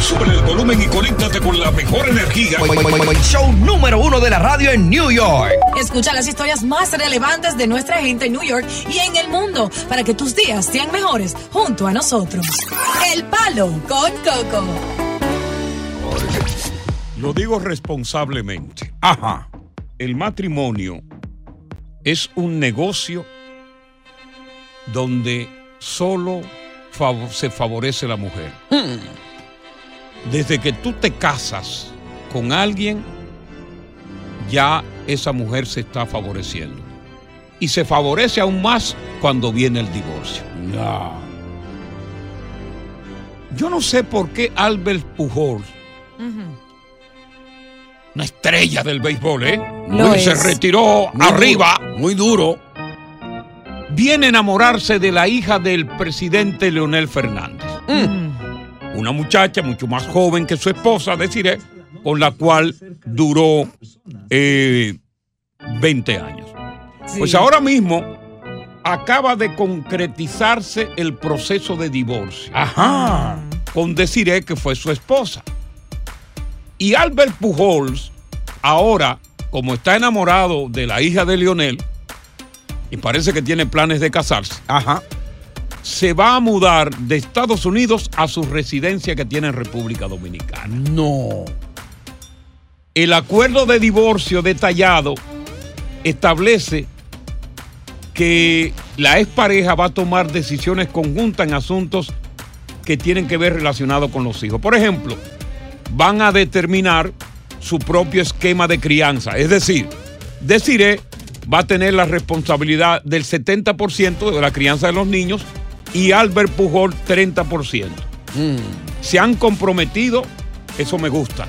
Sube el volumen y conéctate con la mejor energía. Show número uno de la radio en New York. Escucha las historias más relevantes de nuestra gente en New York y en el mundo para que tus días sean mejores junto a nosotros. El Palo con Coco. Lo digo responsablemente. Ajá. El matrimonio es un negocio donde solo fav- se favorece la mujer. Desde que tú te casas con alguien, ya esa mujer se está favoreciendo. Y se favorece aún más cuando viene el divorcio. Yo no sé por qué Albert Pujols, una estrella del béisbol, ¿eh? Lo se es. retiró Muy arriba. duro, muy duro. Viene a enamorarse de la hija del presidente Leonel Fernández. Mm. Una muchacha mucho más joven que su esposa, deciré, con la cual duró eh, 20 años. Pues ahora mismo acaba de concretizarse el proceso de divorcio. Ajá. Con Desiree, que fue su esposa. Y Albert Pujols, ahora, como está enamorado de la hija de Lionel, y parece que tiene planes de casarse, Ajá. Se va a mudar de Estados Unidos a su residencia que tiene en República Dominicana. No. El acuerdo de divorcio detallado establece que la expareja va a tomar decisiones conjuntas en asuntos que tienen que ver relacionados con los hijos. Por ejemplo, van a determinar su propio esquema de crianza. Es decir, Desiree va a tener la responsabilidad del 70% de la crianza de los niños y Albert Pujol 30%. Se han comprometido, eso me gusta,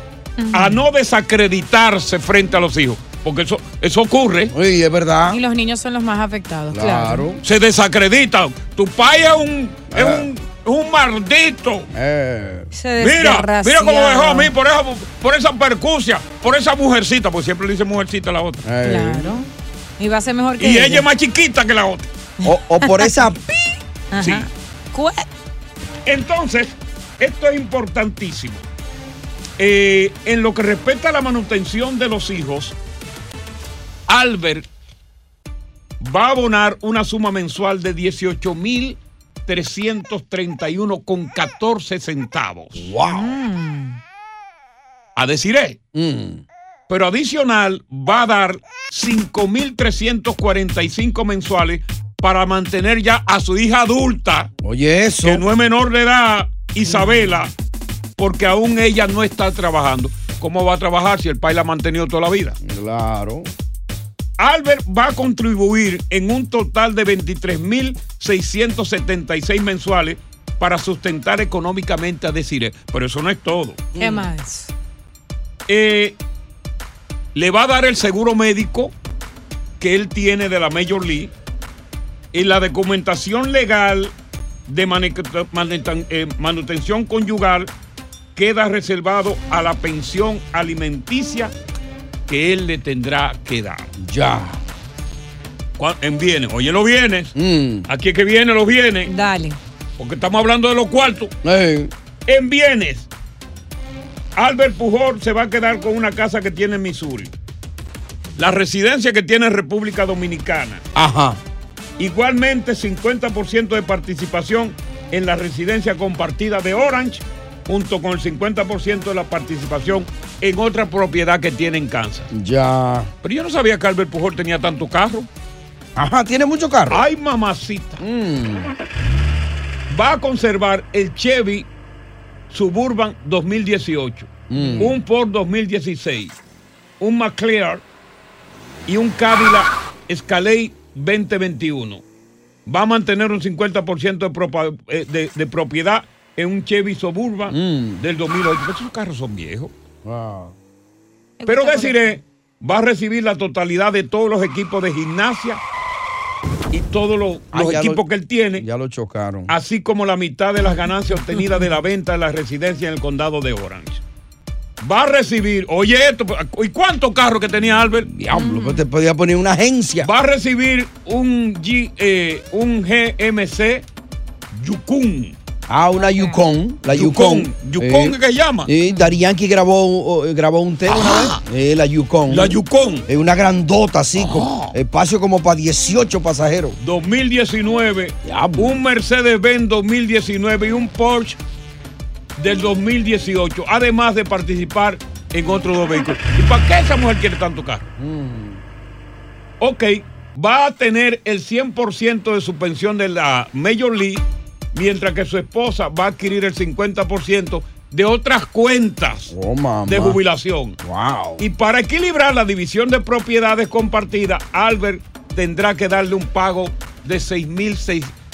a no desacreditarse frente a los hijos, porque eso, eso ocurre. Uy, es verdad. Y los niños son los más afectados. Claro. Se desacreditan. Tu pai es un, es Ah. un, es un maldito. Eh. Se Mira, mira cómo dejó a mí por esa, por esa percusia, por esa mujercita, porque siempre le dice mujercita a la otra. eh. Claro. Y va a ser mejor que Y ella es más chiquita que la otra. O, o por esa. Ajá. Sí. Entonces, esto es importantísimo. Eh, en lo que respecta a la manutención de los hijos, Albert va a abonar una suma mensual de 18.331 con 14 centavos. Wow. A deciré. Mm. Pero adicional va a dar 5.345 mensuales para mantener ya a su hija adulta Oye, eso. que no es menor de edad, Isabela, porque aún ella no está trabajando. ¿Cómo va a trabajar si el país la ha mantenido toda la vida? Claro. Albert va a contribuir en un total de 23.676 mensuales para sustentar económicamente a Desiree. Pero eso no es todo. ¿Qué más? Eh, le va a dar el seguro médico que él tiene de la Major League y la documentación legal de eh, manutención conyugal queda reservado a la pensión alimenticia que él le tendrá que dar. Ya. En bienes, oye los bienes, Mm. aquí es que vienen los bienes, Dale. porque estamos hablando de los cuartos. Eh. En bienes, Albert Pujol se va a quedar con una casa que tiene en Missouri. La residencia que tiene en República Dominicana. Ajá. Igualmente 50% de participación en la residencia compartida de Orange, junto con el 50% de la participación en otra propiedad que tiene en Kansas. Ya. Pero yo no sabía que Albert Pujol tenía tanto carro. Ajá, tiene mucho carro. Ay, mamacita. Mm. Va a conservar el Chevy Suburban 2018, Mm. un Ford 2016, un McLaren y un Cadillac Escalade 2021. Va a mantener un 50% de, propa- eh, de- de propiedad en un Chevy Suburban Mm. del 2008. Pero esos carros son viejos. Wow. Pero deciré, va a recibir la totalidad de todos los equipos de gimnasia y todos los, Ah, los equipos lo- que él tiene, Ya lo chocaron. así como la mitad de las ganancias obtenidas de la venta de la residencia en el condado de Orange. Va a recibir, oye esto, ¿y cuántos carros que tenía Albert? Diablo, pues te podía poner una agencia. Va a recibir un, G, eh, un GMC Yukon. Ah, una Yukon. La Yukon. Yukon. ¿qué se llama? Sí, Dari Yankee grabó, oh, grabó un tema una. Eh, la Yukon. La Yukon. Es una grandota así, con espacio como para 18 pasajeros. 2019, un Mercedes-Benz 2019 y un Porsche del 2018, además de participar en otros dos vehículos. ¿Y para qué esa mujer quiere tanto carro? Ok, va a tener el 100% de su pensión de la Major League, mientras que su esposa va a adquirir el 50% de otras cuentas Oh, de jubilación. Wow. Y para equilibrar la división de propiedades compartidas, Albert tendrá que darle un pago de 6 mil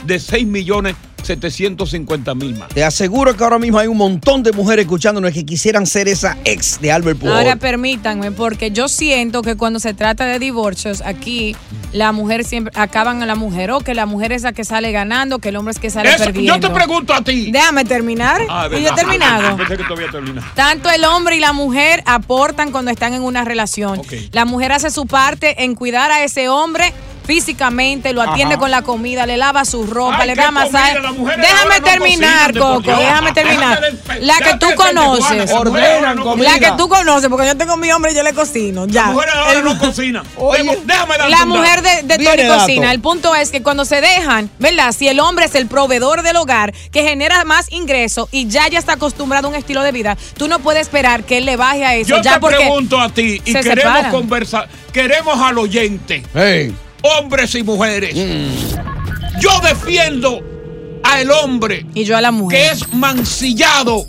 de 6 millones 750 mil más. Te aseguro que ahora mismo hay un montón de mujeres escuchándonos que quisieran ser esa ex de Albert Pujol. Ahora permítanme, porque yo siento que cuando se trata de divorcios, aquí la mujer siempre acaban a la mujer, o que la mujer es la que sale ganando, que el hombre es que sale Eso, perdiendo. yo te pregunto a ti. Déjame terminar. Ah, y yo he terminado. Pensé que todavía terminado. Tanto el hombre y la mujer aportan cuando están en una relación. La mujer hace su parte en cuidar a ese hombre físicamente, lo atiende Ajá. con la comida, le lava su ropa, Ay, le da masaje. Déjame terminar, Coco, déjame terminar. La que tú conoces. Ordenan. La que tú conoces, porque yo tengo mi hombre y yo le cocino. Ya. Las mujeres ahora no cocinan. Oye, Déjame- la mujer de, Tony cocina. El punto es que cuando se dejan, ¿verdad? Si el hombre es el proveedor del hogar, que genera más ingreso y ya ya está acostumbrado a un estilo de vida, tú no puedes esperar que él le baje a eso. Yo ya te porque pregunto a ti y se queremos conversar, queremos al oyente, Hey. hombres y mujeres. Mm. Yo defiendo al hombre Y yo a la que mujer. es mancillado.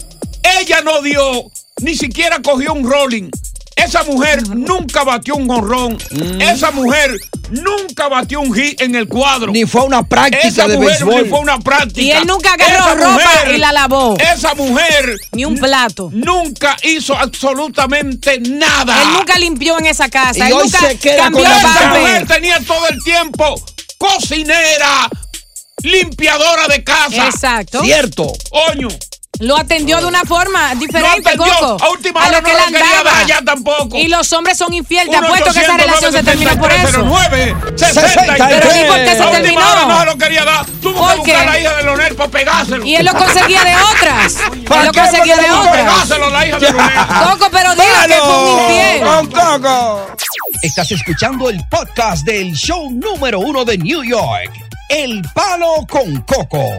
Ella no dio, ni siquiera cogió un rolling. Esa mujer nunca batió un honrón. Mm. Esa mujer nunca batió un hit en el cuadro. Ni fue una práctica Esa de mujer béisbol. ni fue una práctica. Y él nunca agarró Esa ropa mujer- y la lavó. Esa mujer Ni un plato. nunca hizo absolutamente nada. Él nunca limpió en esa casa. Y él hoy nunca se queda cambió con la. Esa mujer tenía todo el tiempo cocinera, limpiadora de casa. Exacto. Cierto. Coño. Lo atendió de una forma diferente, No atendió. Coco. A última hora lo no que lo él quería dar ya tampoco. Y los hombres son infieles. Te 1 apuesto que esa relación se terminó por eso. 909 Pero ¿y por qué se A última terminó? hora no se lo quería dar. Tuvo ¿Por que buscar qué? a la hija de Leonel para pegárselo. Y él lo conseguía de otras. ¿Para Él lo qué? conseguía de no otras. Pegárselo a la hija de Leonel. Coco, pero diga que fue un infiel. Con Coco. Estás escuchando el podcast del show número uno de New York. El Palo con Coco.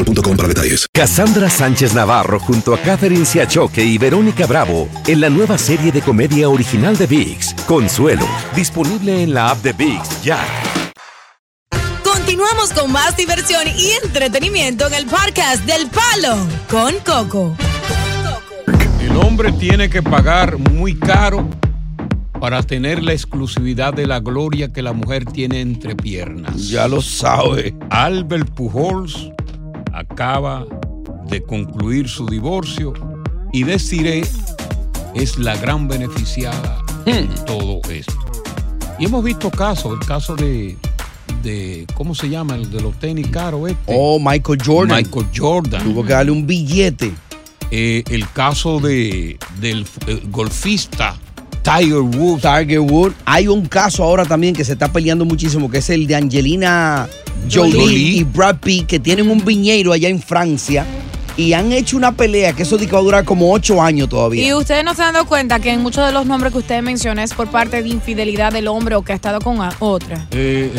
boostmobile.com para detalles. Cassandra Sánchez Navarro junto a Catherine Siachoque y Verónica Bravo en la nueva serie de comedia original de VIX, Consuelo, disponible en la app de VIX ya. Continuamos con más diversión y entretenimiento en el podcast del Palo con Coco. El hombre tiene que pagar muy caro para tener la exclusividad de la gloria que la mujer tiene entre piernas. Ya lo sabe. Albert Pujols acaba de concluir su divorcio y Desiree es la gran beneficiada en todo esto. Y hemos visto casos, el caso de, de ¿cómo se llama? El de los tenis caros este. Oh, Michael Jordan. Michael Jordan. Tuvo que darle un billete. Eh, el caso de, del eh, golfista Tiger Woods. Tiger Woods. Hay un caso ahora también que se está peleando muchísimo, que es el de Angelina Jolie, Jolie. y Brad Pitt, que tienen un viñeiro allá en Francia y han hecho una pelea que eso de que va a durar como ocho años todavía. Y ustedes no se han dado cuenta que en muchos de los nombres que ustedes mencionan es por parte de infidelidad del hombre o que ha estado con otra. Eh,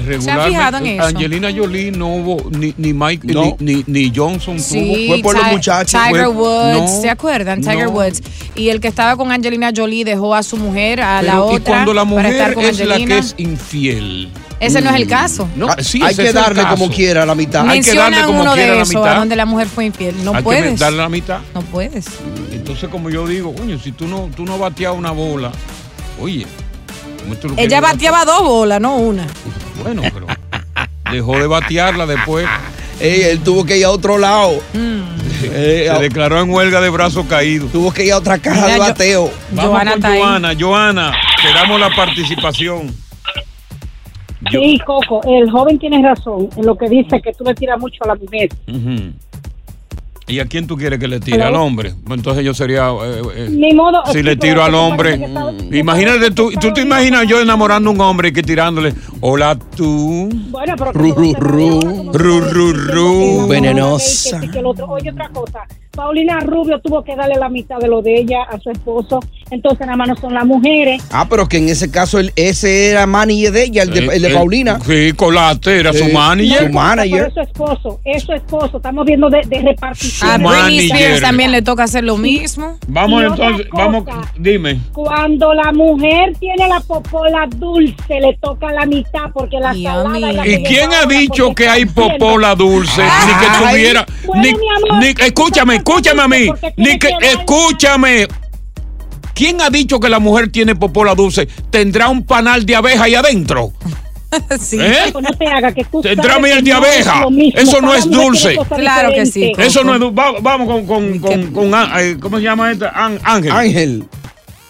fijado en eso? Angelina Jolie no hubo, ni, ni Mike, No. ni, ni, ni Johnson Sí, tuvo. Fue por los muchachos. Tiger fue- Woods, no, ¿se acuerdan? Tiger no. Woods. Y el que estaba con Angelina Jolie dejó a su mujer, a la otra, y cuando la para estar mujer con es la Angelina. que es infiel. Ese no es el caso. No, Ah, sí, hay que darle como quiera la mitad. Hay que darle como uno quiera de la esos, a mitad. donde la mujer fue infiel. No Hay que puedes. darle la mitad. No puedes. Entonces, como yo digo, coño, si tú no, tú no bateas una bola, oye, ¿cómo tú lo Ella bateaba dos bolas, no una. Bueno, pero dejó de batearla después. Ey, él tuvo que ir a otro lado. Eh, Se a- declaró en huelga de brazos caídos. tuvo que ir a otra caja Mira, de yo- bateo. Vamos Joana con está ahí. Joana. Joana, te damos la participación. Yo- Sí, Coco, el joven tiene razón en lo que dice que tú le tiras mucho a la mujer. Ujú. ¿Y a quién tú quieres que le tire? ¿Al hombre? Pues Entonces yo sería... eh, eh, Ni modo. si le tiro al hombre, estaba- imagínate tú, tú te imaginas yo enamorando a un hombre y que tirándole, hola tú, Bueno, pero Ru, ru, ru. Ru, ru, ru. Venenosa. Oye, otra cosa. Paulina Rubio tuvo que darle la mitad de lo de ella a su esposo. Entonces, nada más no son las mujeres. Ah, pero que en ese caso el- ese era manager de ella, el de, Eh, el de eh, Paulina. Sí, Colate, era su manager. Su manager. Pero su esposo. Es su esposo. Estamos viendo de, de repartición. A Britney. Spears también le toca hacer lo mismo. Vamos Y entonces, vamos, dime. Cuando la mujer tiene la popola dulce, le toca la mitad porque la salada es la ¿Y quién ha dicho que hay popola dulce? Ni que Ay. tuviera. Bueno, Ni, mi amor, ni- escúchame, escúchame a mí. Ni que, escúchame. ¿Quién ha dicho que la mujer tiene popola dulce? ¿Tendrá un panal de abeja ahí adentro? sí. ¿Eh? Pues no te haga que tú Tendrá miel de abeja. Eso no es dulce. Claro que sí. Eso no es. du- va- Vamos con, con, con, con Á- eh, ¿Cómo se llama esta? Án- Ángel. Ángel,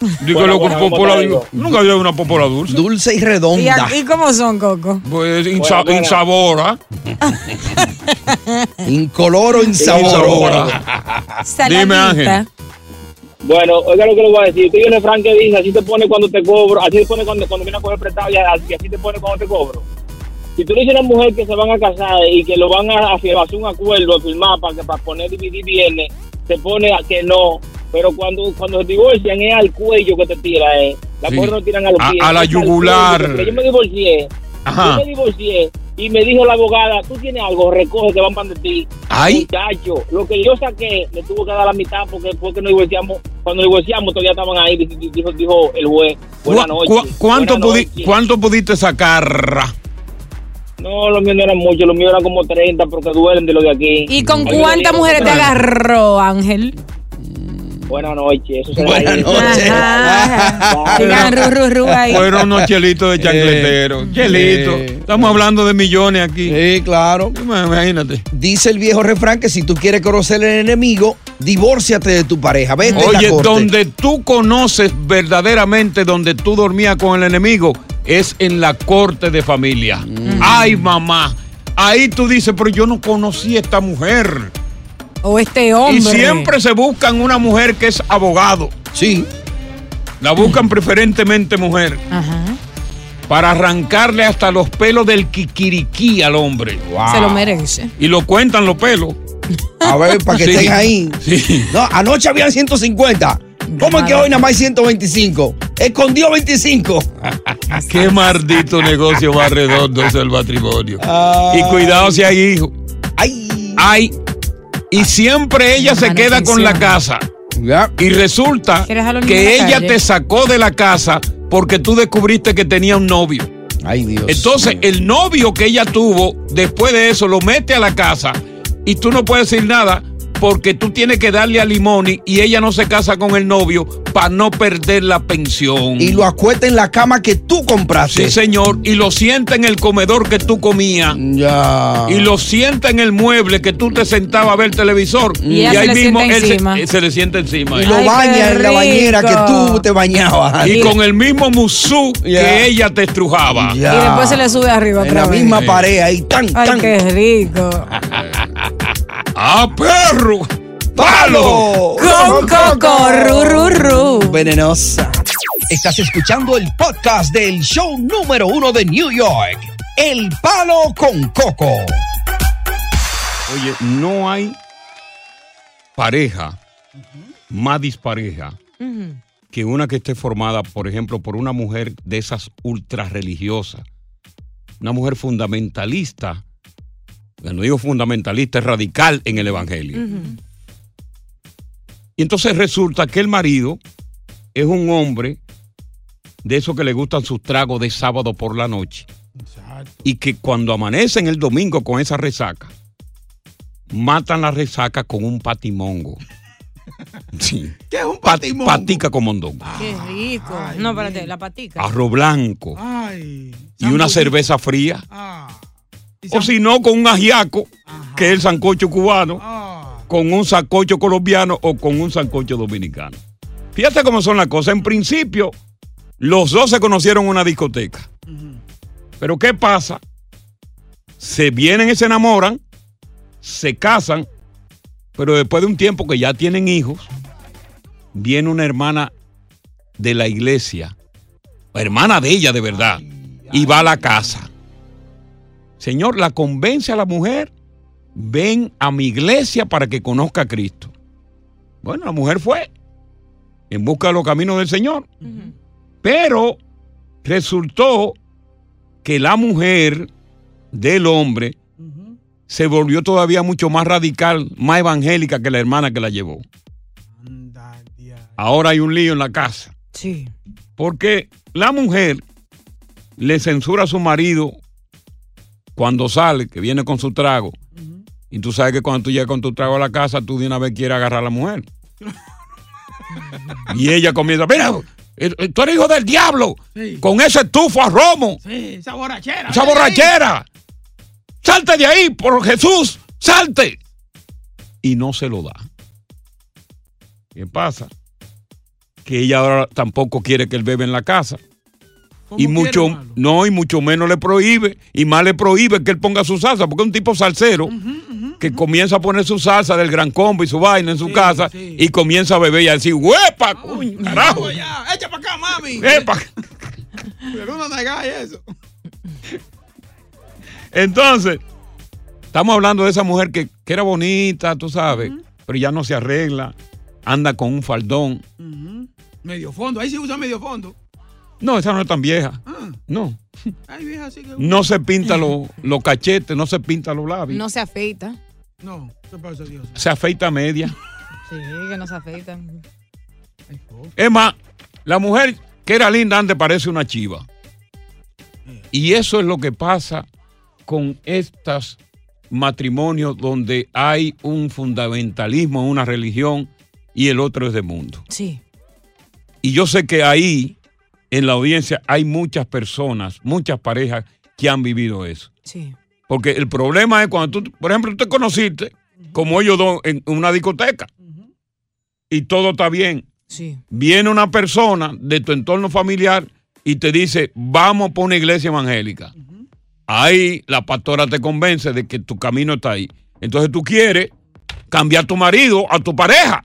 Digo, Bueno, lo- bueno, popola- nunca había una popola dulce. dulce y ¿Y, redonda. ¿Y cómo son, Coco? Pues insa- bueno. insabora. Incoloro, insabora. Dime, Ángel. Bueno, oiga lo que le voy a decir. Usted viene Frank que dice, así te pone cuando te cobro, así te pone cuando, cuando viene a coger prestado y así, así te pone cuando te cobro. Si tú le dices a una mujer que se van a casar y que lo van a, a hacer un acuerdo, a firmar para, que, para poner dividir bienes, se pone a que no. Pero cuando, cuando se divorcian es al cuello que te tira, eh. Las Sí. mujeres no tiran a los A- pies. a la yugular. cuello, Yo me divorcié. Ajá. Yo me divorcié y me dijo la abogada, tú tienes algo, recoge que van para de ti. Ay. Muchacho, lo que yo saqué le tuvo que dar la mitad porque porque nos divorciamos. Cuando nos divorciamos todavía estaban ahí, di- dijo, dijo el juez. Buenas ¿Cu- noches. cu- ¿Cuánto. ¿Cuánto pudiste sacar? No, los míos no eran muchos, los míos eran como 30 porque duelen de lo de aquí. ¿Y con cuántas mujeres te agarró, Ángel? Buenas noches, eso Buenas noches. Digan ru, ru, ru ahí. Fueron unos chelitos de chancletero. Chelito. eh. Estamos hablando de millones aquí. Sí, claro. Imagínate. Dice el viejo refrán que si tú quieres conocer el enemigo, divórciate de tu pareja. Vete a la Oye, corte. donde tú conoces verdaderamente donde tú dormías con el enemigo es en la corte de familia. Mm. Ay, mamá. Ahí tú dices, pero yo no conocí a esta mujer. O este hombre. Y siempre se buscan una mujer que es abogado. Sí. La buscan preferentemente mujer. Ajá. Para arrancarle hasta los pelos del kikiriquí al hombre. Se lo merece. Y lo cuentan los pelos. A ver, para que Sí. estén ahí. Sí. No, anoche habían 150. ¿Cómo es que hoy nada más hay 125? Escondió 25. Qué maldito negocio más redondo es el matrimonio. Ay. Y cuidado si hay hijos. Ay. Ay. Y siempre ella se queda con la casa. Ya. Y resulta ¿Quieres a los niños que ella calle? te sacó de la casa porque tú descubriste que tenía un novio. Ay, Dios. Entonces, el novio que ella tuvo, después de eso, lo mete a la casa y tú no puedes decir nada porque tú tienes que darle a Limoni y ella no se casa con el novio para no perder la pensión. Y lo acuesta en la cama que tú compraste. Sí, señor. Y lo sienta en el comedor que tú comías. Ya. Y lo sienta en el mueble que tú te sentabas a ver televisor. Y se le sienta él se- encima. se, le sienta encima. Y lo Ay, baña en la bañera que tú te bañabas. Y con el mismo musú Ya. que ella te estrujaba. Ya. Y después se le sube arriba En otra la vez. misma Sí. pared ahí. Tan, Ay, tan. qué rico. ¡Ah, perro! ¡Palo! Con coco, ru, ru, ru. Venenosa. Estás escuchando el podcast del show número uno de New York, El Palo con Coco. Oye, no hay pareja más dispareja que una que esté formada, por ejemplo, por una mujer de esas ultra religiosas, una mujer fundamentalista, no digo fundamentalista, es radical en el Evangelio. Y entonces resulta que el marido es un hombre de esos que le gustan sus tragos de sábado por la noche. Y que cuando amanecen el domingo con esa resaca, matan la resaca con un patimongo. Sí. ¿Qué es un Pa- patimongo? patica con mondongo. Qué rico. no, espérate, la patica. Arroz blanco. Ay. Y una cerveza fría. Ah. O si no, con un ajiaco, que es el sancocho cubano, Ah. con un sancocho colombiano o con un sancocho dominicano. Fíjate cómo son las cosas. En principio, los dos se conocieron en una discoteca. Pero ¿qué pasa? Se vienen y se enamoran, se casan, pero después de un tiempo que ya tienen hijos, viene una hermana de la iglesia, hermana de ella de verdad, y va a la casa. Señor, la convence a la mujer, ven a mi iglesia para que conozca a Cristo. Bueno, la mujer fue en busca de los caminos del Señor. Pero resultó que la mujer del hombre se volvió todavía mucho más radical, más evangélica que la hermana que la llevó. Ahora hay un lío en la casa. Sí. Porque la mujer le censura a su marido cuando sale, que viene con su trago. Y tú sabes que cuando tú llegas con tu trago a la casa, tú de una vez quieres agarrar a la mujer. y ella comienza, mira, eh, eh, tú eres hijo del diablo, Sí. con ese tufo a romo, Sí, esa borrachera. esa borrachera. Salte de ahí, por Jesús, salte. Y no se lo da. ¿Qué pasa? Que ella ahora tampoco quiere que él bebe en la casa. Y mucho, no, y mucho menos le prohíbe, y más le prohíbe que él ponga su salsa, porque es un tipo salsero que comienza a poner su salsa del gran combo y su vaina en su casa y comienza a beber y a decir, ¡huepa, coño, carajo! Ya, echa para acá, mami. ¡Epa! Pero una eso. Entonces, estamos hablando de esa mujer que, que era bonita, tú sabes, pero ya no se arregla, anda con un faldón. Medio fondo. Ahí sí usa medio fondo. No, esa no es tan vieja. No. Ay, vieja, así que. No se pinta los cachetes, no se pinta los labios. No se afeita. No, ¿qué pasa, Dios? Se afeita a media. Sí, que no se afeita. Es más, la mujer que era linda antes parece una chiva. Y eso es lo que pasa con estos matrimonios donde hay un fundamentalismo en una religión y el otro es de mundo. Sí. Y yo sé que ahí, en la audiencia, hay muchas personas, muchas parejas que han vivido eso. Sí. Porque el problema es cuando tú, por ejemplo, tú te conociste, como ellos dos, en una discoteca, y todo está bien. Sí. Viene una persona de tu entorno familiar y te dice, vamos por una iglesia evangélica. Ahí la pastora te convence de que tu camino está ahí. Entonces tú quieres cambiar tu marido a tu pareja.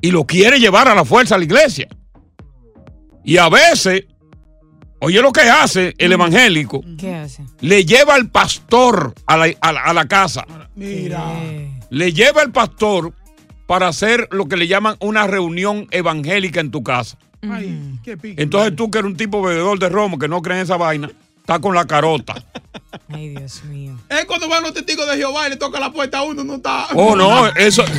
Y lo quieres llevar a la fuerza a la iglesia. Y a veces, oye lo que hace el evangélico, ¿Qué hace? le lleva al pastor a la, a la- a la casa. Mira. Le lleva al pastor para hacer lo que le llaman una reunión evangélica en tu casa. Ay, qué pique. Entonces tú que eres un tipo bebedor de romo que no cree en esa vaina, está con la carota. Ay, Dios mío. Es cuando van los testigos de Jehová y le toca la puerta a uno, no está. Oh, no, eso.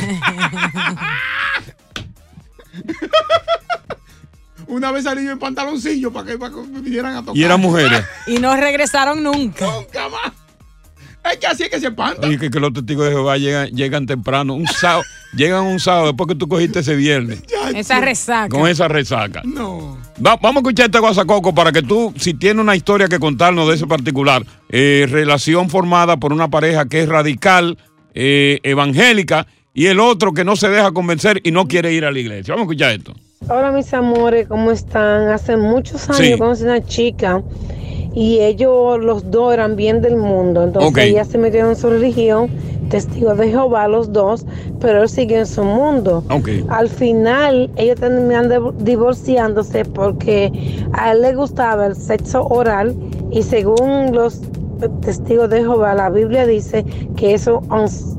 Una vez salí yo en pantaloncillo para que, para que me vinieran a tocar. Y eran mujeres. Y no regresaron nunca. Nunca más. Es que así es que se espanta. Que, que los testigos de Jehová llegan, llegan temprano, un sábado, llegan un sábado después que tú cogiste ese viernes Esa resaca. con esa resaca. No. Va- vamos a escuchar este guasacoco para que tú, si tienes una historia que contarnos de ese particular, eh, relación formada por una pareja que es radical, eh, evangélica, y el otro que no se deja convencer y no quiere ir a la iglesia. Vamos a escuchar esto. Hola mis amores, ¿cómo están? Hace muchos años Sí. conocí una chica y ellos los dos eran bien del mundo. Entonces ella se metió en su religión, testigos de Jehová los dos, pero él siguió en su mundo. Al final ellos terminan divorciándose porque a él le gustaba el sexo oral y según los testigos de Jehová, la Biblia dice que eso es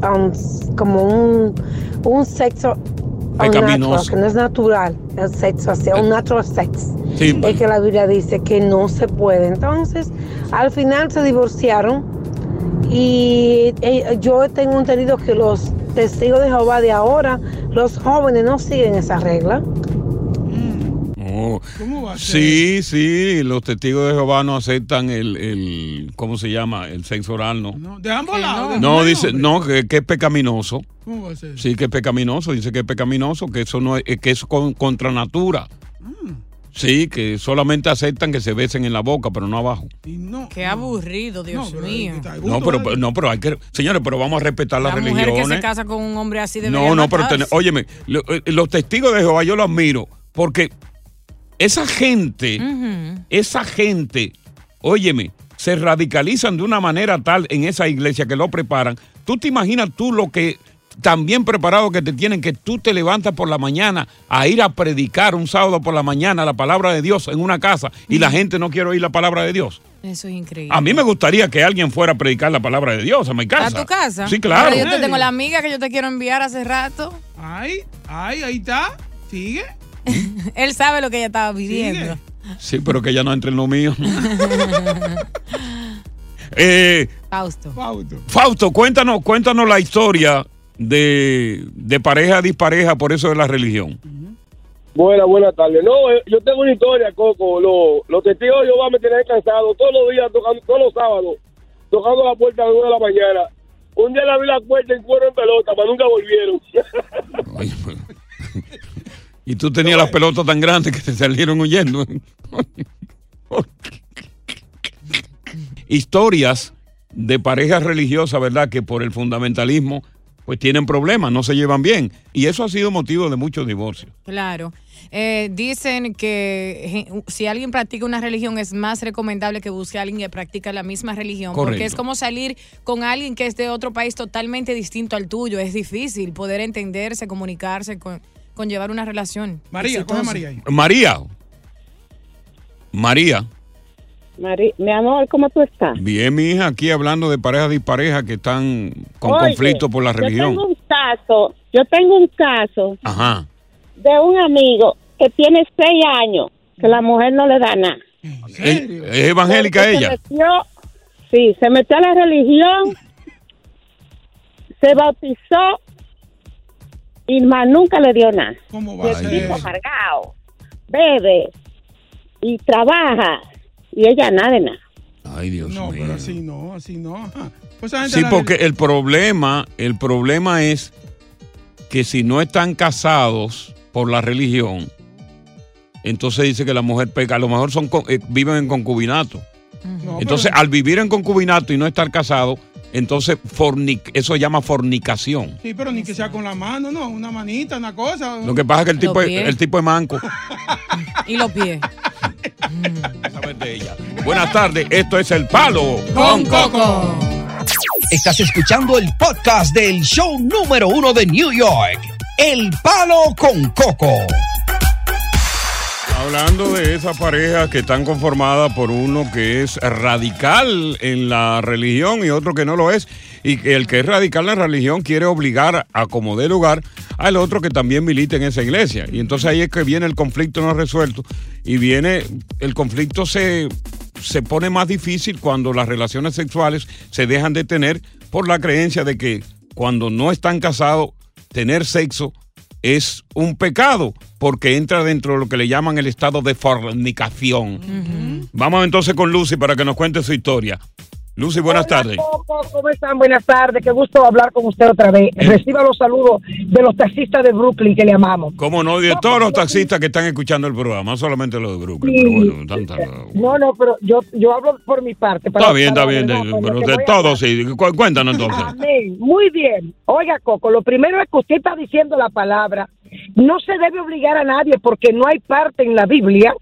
como un, un sexo Pecaminoso. que no es natural, el sexo, así, un natural sex. Sí. Es que la Biblia dice que no se puede. Entonces, al final se divorciaron y eh, yo tengo entendido que los testigos de Jehová de ahora, los jóvenes no siguen esa regla. Oh. Sí, sí, los testigos de Jehová no aceptan el, el ¿cómo se llama? El sexo oral, ¿no? De ambos lados. de No, y dice, no, que, que es pecaminoso. ¿Cómo va a ser? Sí, que es pecaminoso, dice que es pecaminoso, que eso no es, que es con- contra natura. Sí, que solamente aceptan que se besen en la boca, pero no abajo. Qué aburrido, Dios mío. No, pero, no, pero hay que, señores, pero vamos a respetar las La mujer que se religiones. casa con un hombre así de No, no, pero ten- óyeme, lo- eh, los testigos de Jehová yo los admiro porque esa gente, esa gente, óyeme, se radicalizan de una manera tal en esa iglesia que lo preparan. Tú te imaginas tú lo que tan bien preparado que te tienen que tú te levantas por la mañana a ir a predicar un sábado por la mañana la palabra de Dios en una casa y la gente no quiere oír la palabra de Dios. Eso es increíble. A mí me gustaría que alguien fuera a predicar la palabra de Dios a mi casa. ¿A tu casa? Sí, claro. Ahora yo te tengo la amiga que yo te quiero enviar hace rato. Ay, ay, ahí está. Sigue. Él sabe lo que ella estaba pidiendo. Sí, pero que ella no entre en lo mío. Eh, Fausto. Fausto, cuéntanos, cuéntanos la historia de, de pareja dispareja por eso de la religión. Buenas, buenas tardes. No, eh, yo tengo una historia, Coco. Lo- los testigos de Jehová me tienen cansado todos los días, tocando, todos los sábados, tocando la puerta a las 9 de la mañana. Un día le abrí la puerta en cuero en pelota, pero nunca volvieron. Y tú tenías las pelotas tan grandes que te salieron huyendo. Historias de parejas religiosas, ¿verdad? Que por el fundamentalismo pues tienen problemas, no se llevan bien. Y eso ha sido motivo de muchos divorcios. Claro. Eh, dicen que je- si alguien practica una religión es más recomendable que busque a alguien que practica la misma religión. Porque es como salir con alguien que es de otro país totalmente distinto al tuyo. Es difícil poder entenderse, comunicarse, con, con llevar una relación. María, coge exitosa. María ahí. María. María. Mi amor, ¿cómo tú estás? Bien, mi hija, aquí hablando de parejas disparejas que están con Oye, conflicto por la religión. Yo tengo un caso, yo tengo un caso Ajá. de un amigo que tiene seis años, que la mujer no le da nada. ¿Es, es evangélica Porque ella? Se metió, sí, se metió a la religión, se bautizó y más nunca le dio nada. ¿Cómo Y el tipo amargado, bebe y trabaja y ella nada de nada. Ay, Dios No, mío. pero así no, así no. Ajá. Pues Sí, porque el problema, el problema es que si no están casados por la religión, entonces dice que la mujer peca. A lo mejor son eh, viven en concubinato. No, Entonces, pero- al vivir en concubinato y no estar casado, entonces fornic- eso se llama fornicación. Sí, pero ni que sea con la mano, no, una manita, una cosa. Lo que pasa es que el tipo, es, el tipo es manco. Y los pies. Saber de ella. Buenas tardes, esto es El Palo Con Coco. Estás escuchando el podcast del show número uno de New York, El Palo con Coco. Hablando de esas parejas que están conformadas por uno que es radical en la religión y otro que no lo es, y que el que es radical en la religión quiere obligar a como dé lugar al otro que también milita en esa iglesia. Y entonces ahí es que viene el conflicto no resuelto y viene, el conflicto se, se pone más difícil cuando las relaciones sexuales se dejan de tener por la creencia de que cuando no están casados, tener sexo es un pecado porque entra dentro de lo que le llaman el estado de fornicación. Vamos entonces con Lucy para que nos cuente su historia. Lucy, buenas tardes. ¿Cómo están? Buenas tardes. Qué gusto hablar con usted otra vez. Reciba los saludos de los taxistas de Brooklyn que le amamos. ¿Cómo no? De todos los taxistas que están escuchando el programa, no solamente los de Brooklyn, Sí. pero bueno, tanta- No, no, pero yo, yo hablo por mi parte. para- Está bien, está bien, de- pero de todos sí. Cu- Cuéntanos entonces. Amén. Muy bien. Oiga, Coco, lo primero es que usted está diciendo la palabra. No se debe obligar a nadie porque no hay parte en la Biblia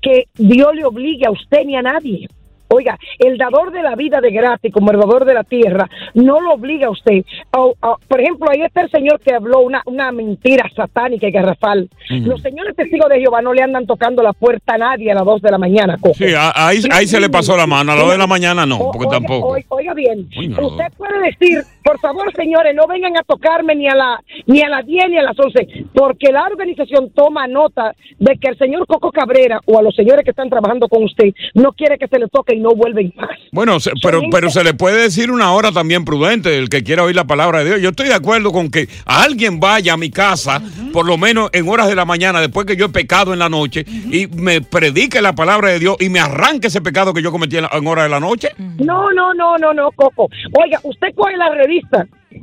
que Dios le obligue a usted ni a nadie. Oiga, el dador de la vida de gratis como el dador de la tierra no lo obliga a usted. O- o- por ejemplo, ahí está el señor que habló una, una mentira satánica y garrafal. Los señores testigos de Jehová no le andan tocando la puerta a nadie a las 2 de la mañana. Sí, ahí, ahí se le pasó la mano. A las 2 de la mañana no, porque Oiga, tampoco. oiga, oiga bien, Uy, no. usted puede decir, por favor, señores, no vengan a tocarme ni a la ni a las 10 ni a las 11, porque la organización toma nota de que el señor Coco Cabrera o a los señores que están trabajando con usted no quiere que se le toque y no vuelven más. Bueno, se- pero, pero se le puede decir una hora también prudente, el que quiera oír la palabra de Dios. Yo estoy de acuerdo con que alguien vaya a mi casa, por lo menos en horas de la mañana, después que yo he pecado en la noche, y me predique la palabra de Dios y me arranque ese pecado que yo cometí en, en horas de la noche. No, no, no, no, no, Coco. Oiga, usted coge la revista,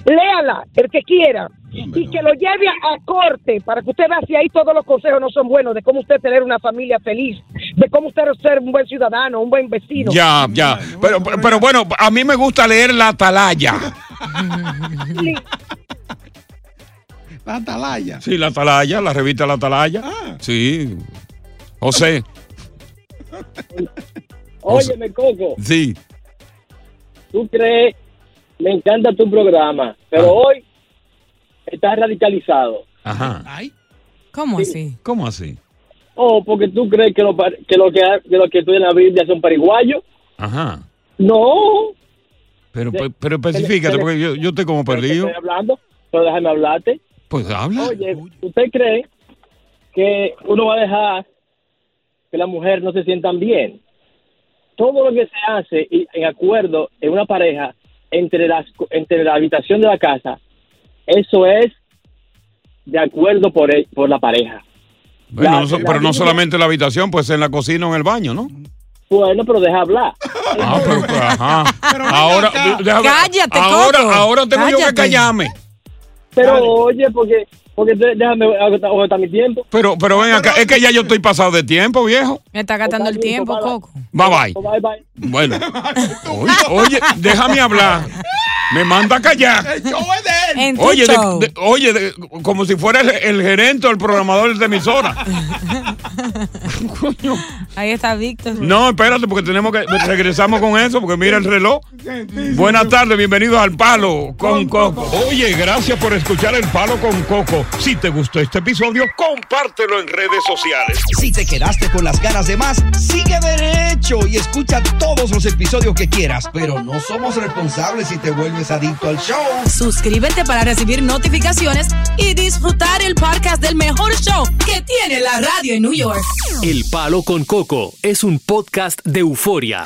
léala, el que quiera, y que lo lleve a, corte para que usted vea si ahí todos los consejos no son buenos, de cómo usted tener una familia feliz, de cómo usted ser un buen ciudadano, un buen vecino. Ya, ya. Pero, pero, pero bueno, a mí me gusta leer la atalaya. La atalaya. Sí, la atalaya, la revista La Atalaya. Sí. José, Óyeme, Coco, sí. tú crees, me encanta tu programa, pero hoy estás radicalizado. Ajá. ¿Cómo así? ¿Cómo así? Oh, porque tú crees que lo, que lo que, que lo que estoy en la Biblia son pariguayos. Ajá. No. Pero, De- pero especifícate, de- porque yo, yo estoy como Pero perdido. Estoy hablando, pero déjame hablarte. Pues habla. Oye, ¿usted cree que uno va a dejar que las mujeres no se sientan bien? Todo lo que se hace y- en acuerdo en una pareja entre, las, entre la habitación de la casa, eso es de acuerdo por, el- por la pareja. Bueno, La- no so- la pero no solamente la habitación, pues en la cocina o en el baño, ¿no? Bueno, pero deja hablar. Ah, pero, ajá. Ahora, déjame- Cállate, ahora, ahora tengo yo que Cállate. callarme. Pero oye, porque, porque déjame agotar agotar mi tiempo. Pero, pero ven acá, es que ya yo estoy pasado de tiempo, viejo. Me está gastando el tiempo, Coco. Bye bye. Bye bye. Bueno. Oye, oye, déjame hablar. Me manda a callar. Oye, de- show. de- oye, de- como si fuera el, el gerente o el programador de emisora. Ahí está Víctor. No, espérate, porque tenemos que regresamos con eso, porque mira el reloj. Buenas tardes, bienvenidos al Palo con Coco. Oye, gracias por escuchar el Palo con Coco. Si te gustó este episodio, compártelo en redes sociales. Si te quedaste con las ganas de más, sigue derecho y escucha todos los episodios que quieras. Pero no somos responsables si te vuelves adicto al show. Suscríbete para recibir notificaciones y disfrutar el podcast del mejor show que tiene la radio en New York. El Palo con Coco es un podcast de euforia.